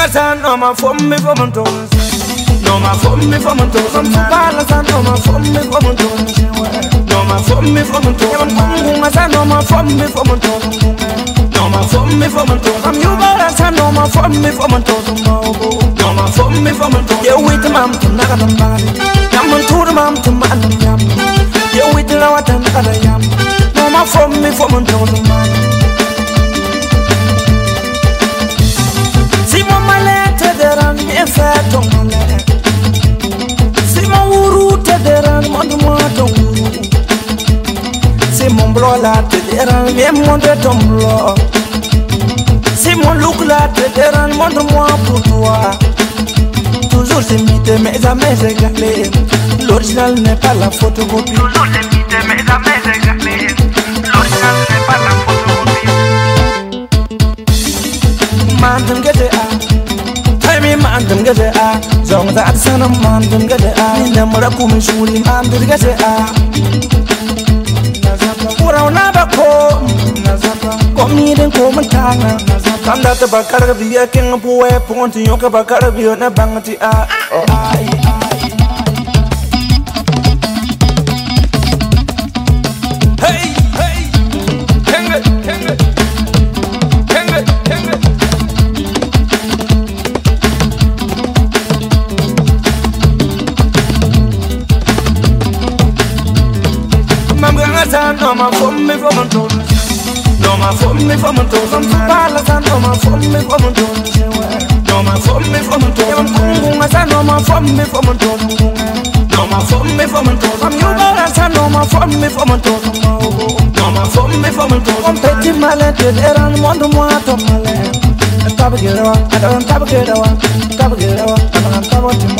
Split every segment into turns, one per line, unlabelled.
Balansan, no ma fom mi fom un ton No ma fom mi fom un ton Balansan, no ma fom mi fom un ton No ma fom mi fom un ton Kungasan, no ma fom mi fom un ton No ma fom mi fom un ton From you balansan, no ma fom mi fom un ton No ma fom mi fom un ton Yeah, wait, mam, tum naga tum bali Yam un tur, mam, tum man, yam. Yeah, wait, lawa, tum naga yam. No ma fom mi fom un ton, man la te deran le monde tombe C'est mon look là te deran monde moi pour toi Toujours c'est mité mais jamais j'ai galé L'original n'est pas la photocopie Toujours c'est mité mais jamais j'ai galé L'original n'est pas la photocopie Mandem gete a Tami mandem gete a Zong zaad sanam mandem gete a Nindam rakum shuli mandem gete a urawnabako komiiden komuntaŋa kam dati bakara biya kiŋ puwɛ pugum ti nyɔka bakara biyo na baŋ ti a oh, Palazan, no ma fum mi fum un ton. No ma fum mi fum un ton. Fum fum palazan, no ma fum mi fum un ton. No ma fum mi fum un ton. Yam kung kung asan, no ma fum mi fum un ton. No ma fum mi fum un ton. Fum you balasan, no ma fum mi fum un ton. No ma fum mi fum un ton. Fum petit malet, eran mondo mo malet. Tabu gelawa, adon tabu gelawa, tabu gelawa, adon tabu timo.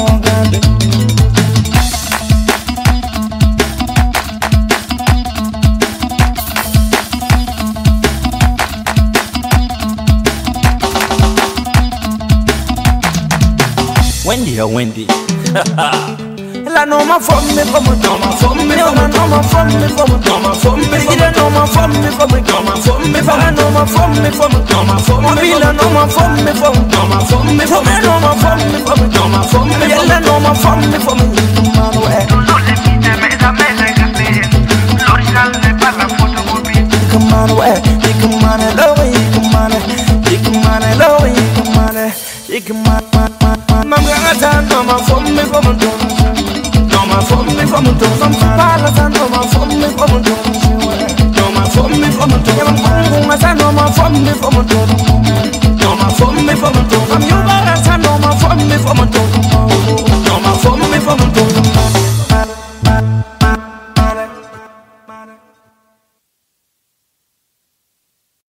Wendy or Wendy Ela não me fome como toma fome Ela não me fome como toma fome Ela não me fome como toma fome Ela não me fome como toma fome Ela não me fome como toma fome Ela não me fome como toma fome Ela não me fome como toma fome Come on, where? Come on, lower, come on, come on, lower, come on, come on. Palatan, Mama von mir vom Ton. Mama von mir vom Ton, vom Palatan, Mama von mir vom Ton. Mama von mir vom Ton, ja, Mama von mir Mama von mir vom Ton. Mama von mir vom Ton, vom Jubaran, Mama von mir vom Ton.